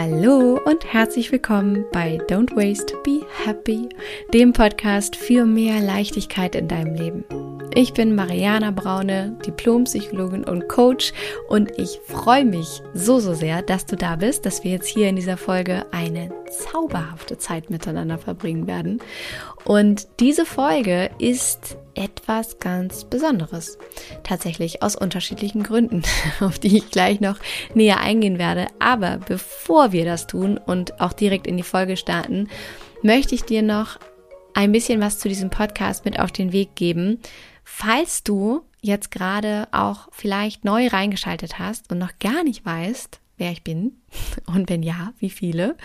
Hallo und herzlich willkommen bei Don't Waste, Be Happy, dem Podcast für mehr Leichtigkeit in deinem Leben. Ich bin Mariana Braune, Diplompsychologin und Coach und ich freue mich so, so sehr, dass du da bist, dass wir jetzt hier in dieser Folge eine zauberhafte Zeit miteinander verbringen werden. Und diese Folge ist etwas ganz Besonderes. Tatsächlich aus unterschiedlichen Gründen, auf die ich gleich noch näher eingehen werde. Aber bevor wir das tun und auch direkt in die Folge starten, möchte ich dir noch ein bisschen was zu diesem Podcast mit auf den Weg geben, Falls du jetzt gerade auch vielleicht neu reingeschaltet hast und noch gar nicht weißt, wer ich bin und wenn ja, wie viele,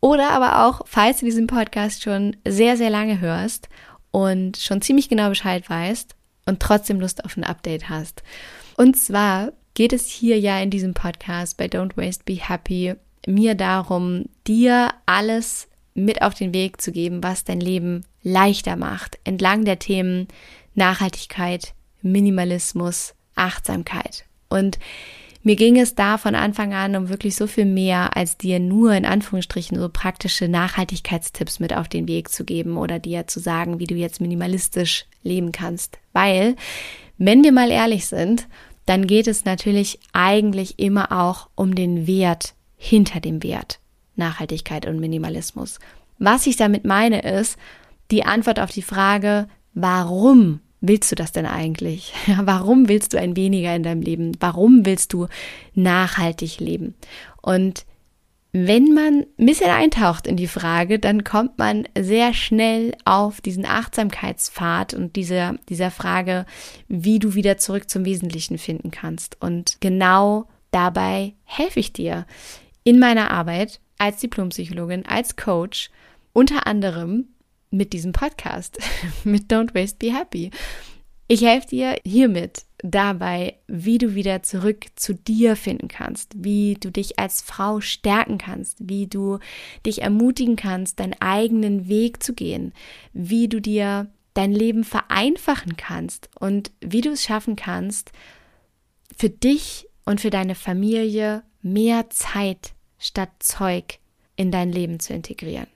oder aber auch, falls du diesen Podcast schon sehr, sehr lange hörst und schon ziemlich genau Bescheid weißt und trotzdem Lust auf ein Update hast. Und zwar geht es hier ja in diesem Podcast bei Don't Waste Be Happy mir darum, dir alles mit auf den Weg zu geben, was dein Leben leichter macht, entlang der Themen Nachhaltigkeit, Minimalismus, Achtsamkeit. Und mir ging es da von Anfang an um wirklich so viel mehr, als dir nur in Anführungsstrichen so praktische Nachhaltigkeitstipps mit auf den Weg zu geben oder dir zu sagen, wie du jetzt minimalistisch leben kannst. Weil, wenn wir mal ehrlich sind, dann geht es natürlich eigentlich immer auch um den Wert hinter dem Wert. Nachhaltigkeit und Minimalismus. Was ich damit meine ist, die Antwort auf die Frage, warum willst du das denn eigentlich? Warum willst du ein weniger in deinem Leben? Warum willst du nachhaltig leben? Und wenn man ein bisschen eintaucht in die Frage, dann kommt man sehr schnell auf diesen Achtsamkeitspfad und dieser, dieser Frage, wie du wieder zurück zum Wesentlichen finden kannst. Und genau dabei helfe ich dir in meiner Arbeit als Diplompsychologin, als Coach, unter anderem mit diesem Podcast, mit Don't Waste Be Happy. Ich helfe dir hiermit dabei, wie du wieder zurück zu dir finden kannst, wie du dich als Frau stärken kannst, wie du dich ermutigen kannst, deinen eigenen Weg zu gehen, wie du dir dein Leben vereinfachen kannst und wie du es schaffen kannst, für dich und für deine Familie mehr Zeit statt Zeug in dein Leben zu integrieren.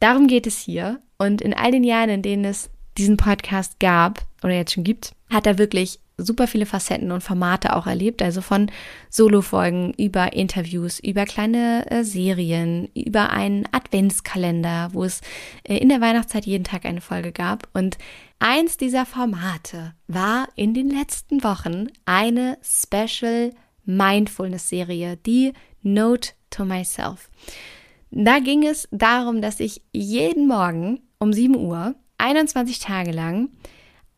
Darum geht es hier. Und in all den Jahren, in denen es diesen Podcast gab oder jetzt schon gibt, hat er wirklich super viele Facetten und Formate auch erlebt. Also von Solo-Folgen über Interviews, über kleine äh, Serien, über einen Adventskalender, wo es äh, in der Weihnachtszeit jeden Tag eine Folge gab. Und eins dieser Formate war in den letzten Wochen eine Special Mindfulness-Serie, die Note to Myself. Da ging es darum, dass ich jeden Morgen um 7 Uhr, 21 Tage lang,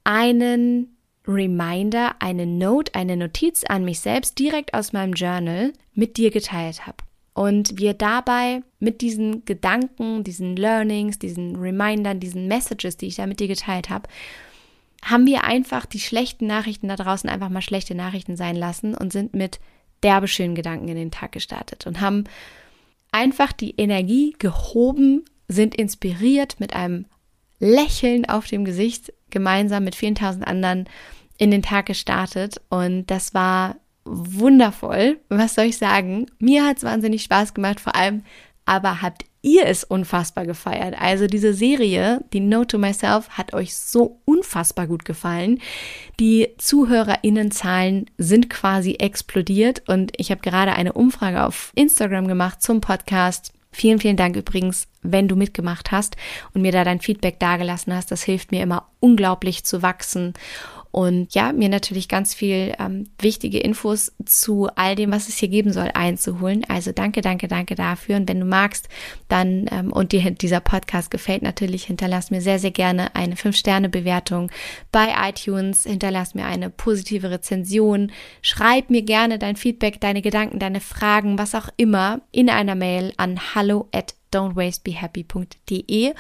einen Reminder, eine Note, eine Notiz an mich selbst direkt aus meinem Journal mit dir geteilt habe. Und wir dabei mit diesen Gedanken, diesen Learnings, diesen Remindern, diesen Messages, die ich da mit dir geteilt habe, haben wir einfach die schlechten Nachrichten da draußen einfach mal schlechte Nachrichten sein lassen und sind mit derbe schönen Gedanken in den Tag gestartet und haben einfach die Energie gehoben, sind inspiriert mit einem Lächeln auf dem Gesicht gemeinsam mit vielen tausend anderen in den Tag gestartet und das war wundervoll. Was soll ich sagen? Mir hat es wahnsinnig Spaß gemacht, vor allem aber habt ihr es unfassbar gefeiert. Also diese Serie, die No to Myself, hat euch so unfassbar gut gefallen. Die Zuhörerinnenzahlen sind quasi explodiert und ich habe gerade eine Umfrage auf Instagram gemacht zum Podcast. Vielen, vielen Dank übrigens, wenn du mitgemacht hast und mir da dein Feedback dagelassen hast. Das hilft mir immer unglaublich zu wachsen und ja, mir natürlich ganz viel ähm, wichtige Infos zu all dem, was es hier geben soll, einzuholen. Also danke, danke, danke dafür. Und wenn du magst, dann ähm, und dir dieser Podcast gefällt, natürlich hinterlass mir sehr, sehr gerne eine 5-Sterne-Bewertung bei iTunes, hinterlass mir eine positive Rezension, schreib mir gerne dein Feedback, deine Gedanken, deine Fragen, was auch immer in einer Mail an hallo at don'twastebehappy.de.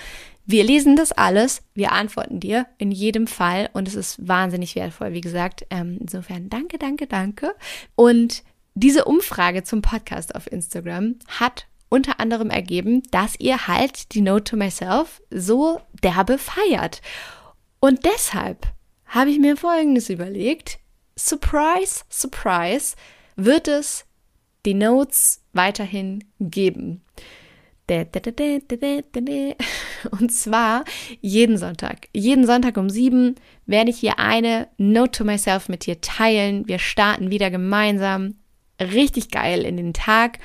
Wir lesen das alles, wir antworten dir in jedem Fall und es ist wahnsinnig wertvoll, wie gesagt. Ähm, insofern danke, danke, danke. Und diese Umfrage zum Podcast auf Instagram hat unter anderem ergeben, dass ihr halt die Note to Myself so derbe feiert. Und deshalb habe ich mir Folgendes überlegt. Surprise, surprise, wird es die Notes weiterhin geben. Und zwar jeden Sonntag. Jeden Sonntag um sieben werde ich hier eine Note to myself mit dir teilen. Wir starten wieder gemeinsam. Richtig geil in den Tag.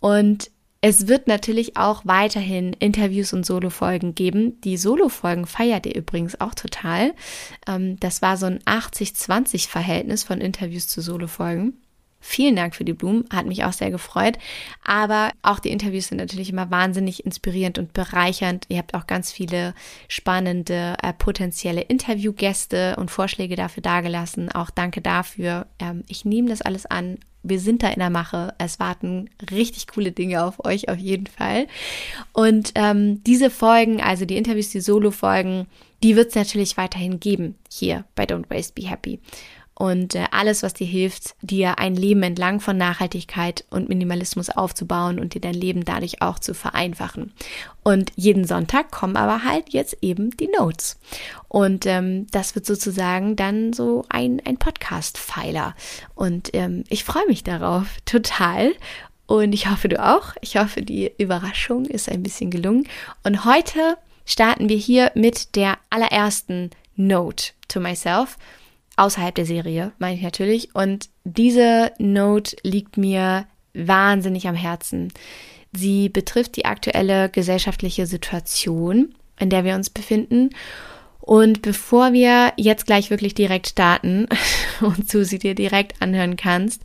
Und es wird natürlich auch weiterhin Interviews und Solo-Folgen geben. Die Solo-Folgen feiert ihr übrigens auch total. Ähm, das war so ein 80-20-Verhältnis von Interviews zu Solo-Folgen. Vielen Dank für die Blumen, hat mich auch sehr gefreut. Aber auch die Interviews sind natürlich immer wahnsinnig inspirierend und bereichernd. Ihr habt auch ganz viele spannende äh, potenzielle Interviewgäste und Vorschläge dafür dargelassen. Auch danke dafür. Ähm, ich nehme das alles an. Wir sind da in der Mache. Es warten richtig coole Dinge auf euch auf jeden Fall. Und ähm, diese Folgen, also die Interviews, die Solo-Folgen, die wird es natürlich weiterhin geben hier bei Don't Waste, Be Happy und äh, alles, was dir hilft, dir ein Leben entlang von Nachhaltigkeit und Minimalismus aufzubauen und dir dein Leben dadurch auch zu vereinfachen. Und jeden Sonntag kommen aber halt jetzt eben die Notes. Und ähm, das wird sozusagen dann so ein, ein Podcast-Pfeiler. Und ähm, ich freue mich darauf total. Und ich hoffe, du auch. Ich hoffe, die Überraschung ist ein bisschen gelungen. Und heute starten wir hier mit der allerersten Note to myself außerhalb der Serie, meine ich natürlich. Und diese Note liegt mir wahnsinnig am Herzen. Sie betrifft die aktuelle gesellschaftliche Situation, in der wir uns befinden. Und bevor wir jetzt gleich wirklich direkt starten und du sie dir direkt anhören kannst,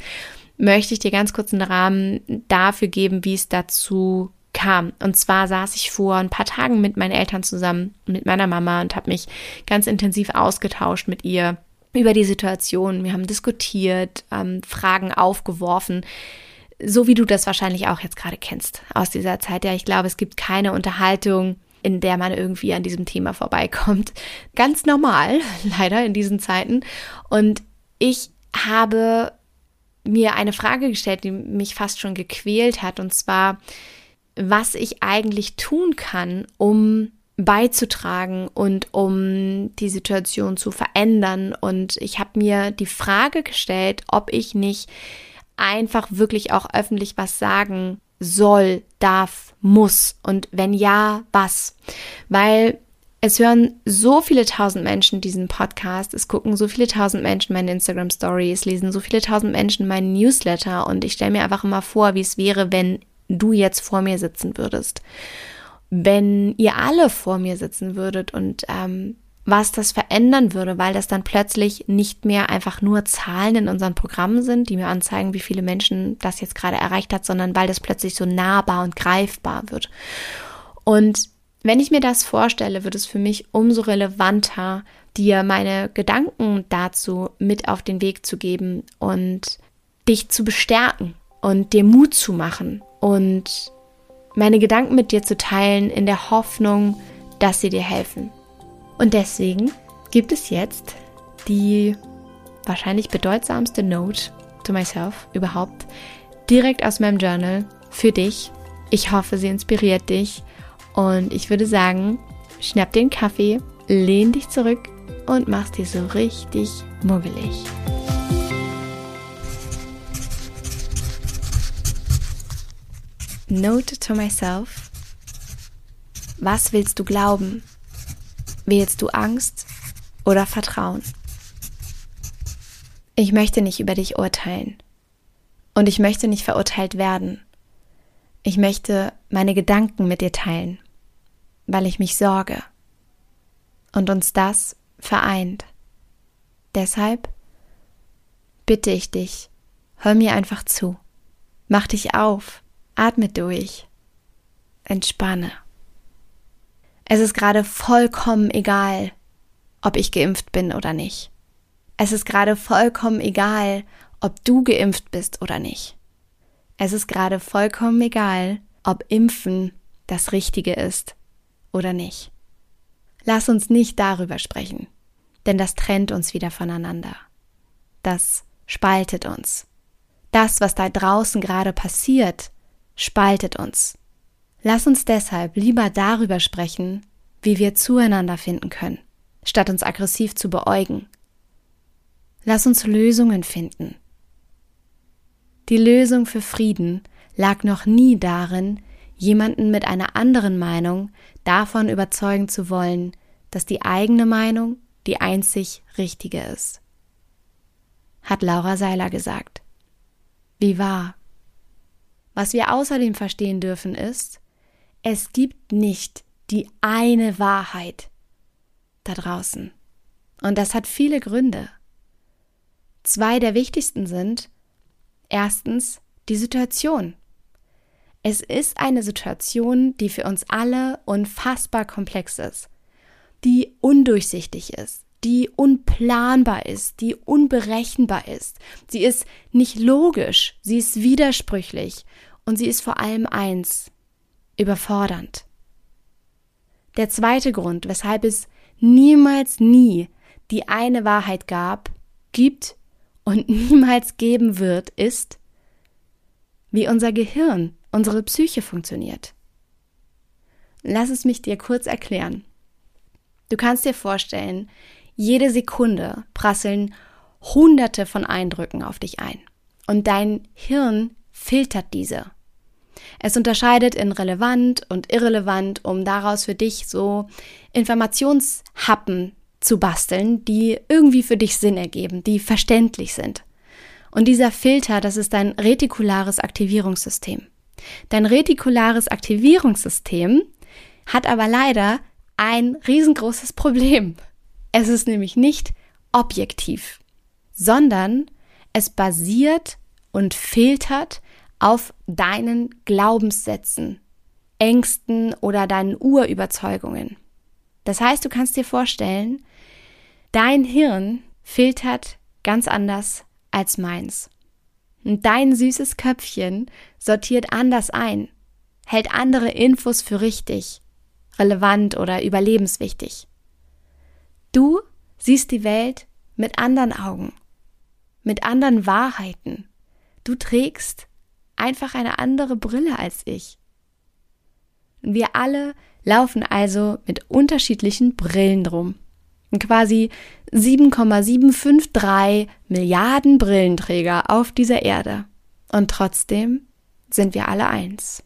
möchte ich dir ganz kurz einen Rahmen dafür geben, wie es dazu kam. Und zwar saß ich vor ein paar Tagen mit meinen Eltern zusammen, mit meiner Mama und habe mich ganz intensiv ausgetauscht mit ihr über die Situation. Wir haben diskutiert, ähm, Fragen aufgeworfen, so wie du das wahrscheinlich auch jetzt gerade kennst aus dieser Zeit. Ja, ich glaube, es gibt keine Unterhaltung, in der man irgendwie an diesem Thema vorbeikommt. Ganz normal, leider in diesen Zeiten. Und ich habe mir eine Frage gestellt, die mich fast schon gequält hat, und zwar, was ich eigentlich tun kann, um beizutragen und um die Situation zu verändern. Und ich habe mir die Frage gestellt, ob ich nicht einfach wirklich auch öffentlich was sagen soll, darf, muss und wenn ja, was. Weil es hören so viele tausend Menschen diesen Podcast, es gucken so viele tausend Menschen meine Instagram Stories, lesen so viele tausend Menschen meinen Newsletter und ich stelle mir einfach immer vor, wie es wäre, wenn du jetzt vor mir sitzen würdest wenn ihr alle vor mir sitzen würdet und ähm, was das verändern würde, weil das dann plötzlich nicht mehr einfach nur Zahlen in unseren Programmen sind, die mir anzeigen, wie viele Menschen das jetzt gerade erreicht hat, sondern weil das plötzlich so nahbar und greifbar wird. Und wenn ich mir das vorstelle, wird es für mich umso relevanter, dir meine Gedanken dazu mit auf den Weg zu geben und dich zu bestärken und dir Mut zu machen und meine Gedanken mit dir zu teilen in der Hoffnung, dass sie dir helfen. Und deswegen gibt es jetzt die wahrscheinlich bedeutsamste Note to myself überhaupt direkt aus meinem Journal für dich. Ich hoffe, sie inspiriert dich und ich würde sagen, schnapp den Kaffee, lehn dich zurück und mach's dir so richtig muggelig. Note to myself. Was willst du glauben? Wählst du Angst oder Vertrauen? Ich möchte nicht über dich urteilen. Und ich möchte nicht verurteilt werden. Ich möchte meine Gedanken mit dir teilen, weil ich mich sorge. Und uns das vereint. Deshalb bitte ich dich, hör mir einfach zu. Mach dich auf Atme durch. Entspanne. Es ist gerade vollkommen egal, ob ich geimpft bin oder nicht. Es ist gerade vollkommen egal, ob du geimpft bist oder nicht. Es ist gerade vollkommen egal, ob Impfen das Richtige ist oder nicht. Lass uns nicht darüber sprechen, denn das trennt uns wieder voneinander. Das spaltet uns. Das, was da draußen gerade passiert, spaltet uns. Lass uns deshalb lieber darüber sprechen, wie wir zueinander finden können, statt uns aggressiv zu beäugen. Lass uns Lösungen finden. Die Lösung für Frieden lag noch nie darin, jemanden mit einer anderen Meinung davon überzeugen zu wollen, dass die eigene Meinung die einzig richtige ist. Hat Laura Seiler gesagt. Wie wahr. Was wir außerdem verstehen dürfen ist, es gibt nicht die eine Wahrheit da draußen. Und das hat viele Gründe. Zwei der wichtigsten sind, erstens die Situation. Es ist eine Situation, die für uns alle unfassbar komplex ist, die undurchsichtig ist, die unplanbar ist, die unberechenbar ist. Sie ist nicht logisch, sie ist widersprüchlich und sie ist vor allem eins, überfordernd. Der zweite Grund, weshalb es niemals nie die eine Wahrheit gab, gibt und niemals geben wird, ist, wie unser Gehirn, unsere Psyche funktioniert. Lass es mich dir kurz erklären. Du kannst dir vorstellen, jede Sekunde prasseln Hunderte von Eindrücken auf dich ein. Und dein Hirn filtert diese. Es unterscheidet in relevant und irrelevant, um daraus für dich so Informationshappen zu basteln, die irgendwie für dich Sinn ergeben, die verständlich sind. Und dieser Filter, das ist dein retikulares Aktivierungssystem. Dein retikulares Aktivierungssystem hat aber leider ein riesengroßes Problem. Es ist nämlich nicht objektiv, sondern es basiert und filtert auf deinen Glaubenssätzen, Ängsten oder deinen Urüberzeugungen. Das heißt, du kannst dir vorstellen, dein Hirn filtert ganz anders als meins. Und dein süßes Köpfchen sortiert anders ein, hält andere Infos für richtig, relevant oder überlebenswichtig. Du siehst die Welt mit anderen Augen, mit anderen Wahrheiten. Du trägst einfach eine andere Brille als ich. Wir alle laufen also mit unterschiedlichen Brillen drum. Quasi 7,753 Milliarden Brillenträger auf dieser Erde. Und trotzdem sind wir alle eins.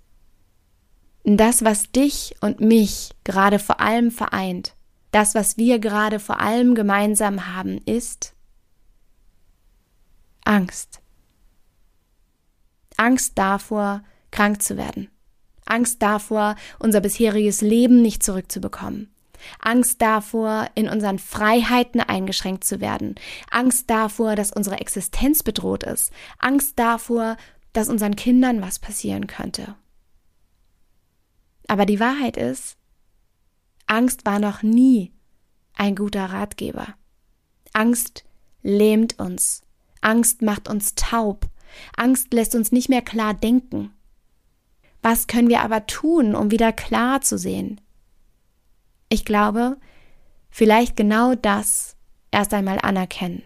Das, was dich und mich gerade vor allem vereint, das, was wir gerade vor allem gemeinsam haben, ist Angst. Angst davor, krank zu werden. Angst davor, unser bisheriges Leben nicht zurückzubekommen. Angst davor, in unseren Freiheiten eingeschränkt zu werden. Angst davor, dass unsere Existenz bedroht ist. Angst davor, dass unseren Kindern was passieren könnte. Aber die Wahrheit ist, Angst war noch nie ein guter Ratgeber. Angst lähmt uns. Angst macht uns taub. Angst lässt uns nicht mehr klar denken. Was können wir aber tun, um wieder klar zu sehen? Ich glaube, vielleicht genau das erst einmal anerkennen.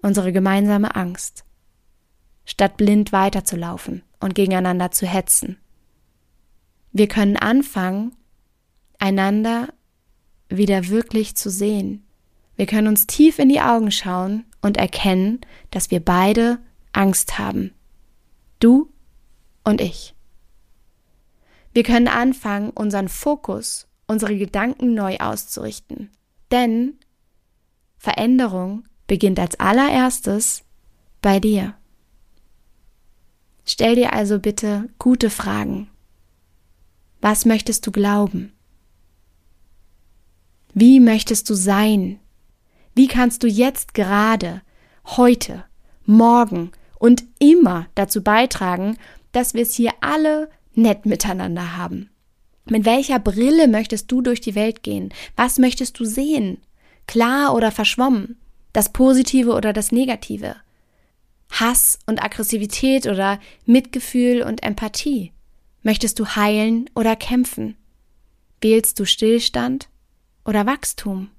Unsere gemeinsame Angst. Statt blind weiterzulaufen und gegeneinander zu hetzen. Wir können anfangen, einander wieder wirklich zu sehen. Wir können uns tief in die Augen schauen und erkennen, dass wir beide Angst haben. Du und ich. Wir können anfangen, unseren Fokus, unsere Gedanken neu auszurichten. Denn Veränderung beginnt als allererstes bei dir. Stell dir also bitte gute Fragen. Was möchtest du glauben? Wie möchtest du sein? Wie kannst du jetzt gerade, heute, morgen und immer dazu beitragen, dass wir es hier alle nett miteinander haben? Mit welcher Brille möchtest du durch die Welt gehen? Was möchtest du sehen? Klar oder verschwommen? Das Positive oder das Negative? Hass und Aggressivität oder Mitgefühl und Empathie? Möchtest du heilen oder kämpfen? Wählst du Stillstand oder Wachstum?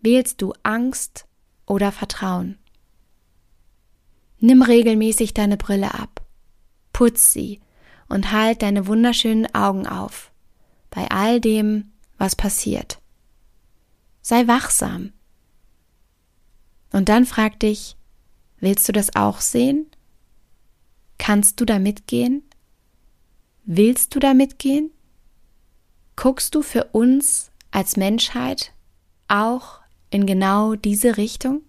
Wählst du Angst oder Vertrauen? Nimm regelmäßig deine Brille ab, putz sie und halt deine wunderschönen Augen auf bei all dem, was passiert. Sei wachsam. Und dann frag dich, Willst du das auch sehen? Kannst du da mitgehen? Willst du da mitgehen? Guckst du für uns als Menschheit auch in genau diese Richtung?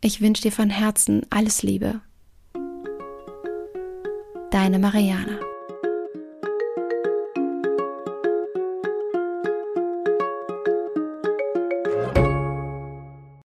Ich wünsche dir von Herzen alles Liebe. Deine Mariana.